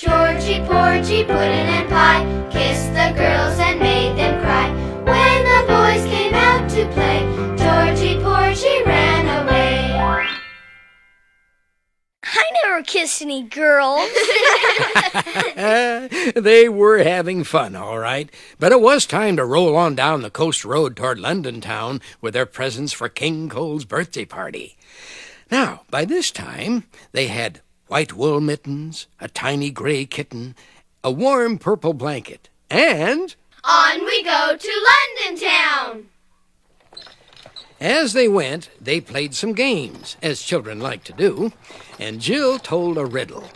Georgie, Porgie, puddin' and pie kissed the girls and made them cry. When the boys came out to play, Georgie, Porgie ran away. I never kissed any girls. Uh, they were having fun, all right. But it was time to roll on down the coast road toward London town with their presents for King Cole's birthday party. Now, by this time, they had white wool mittens, a tiny gray kitten, a warm purple blanket, and On we go to London town. as they went, they played some games, as children like to do, and Jill told a riddle.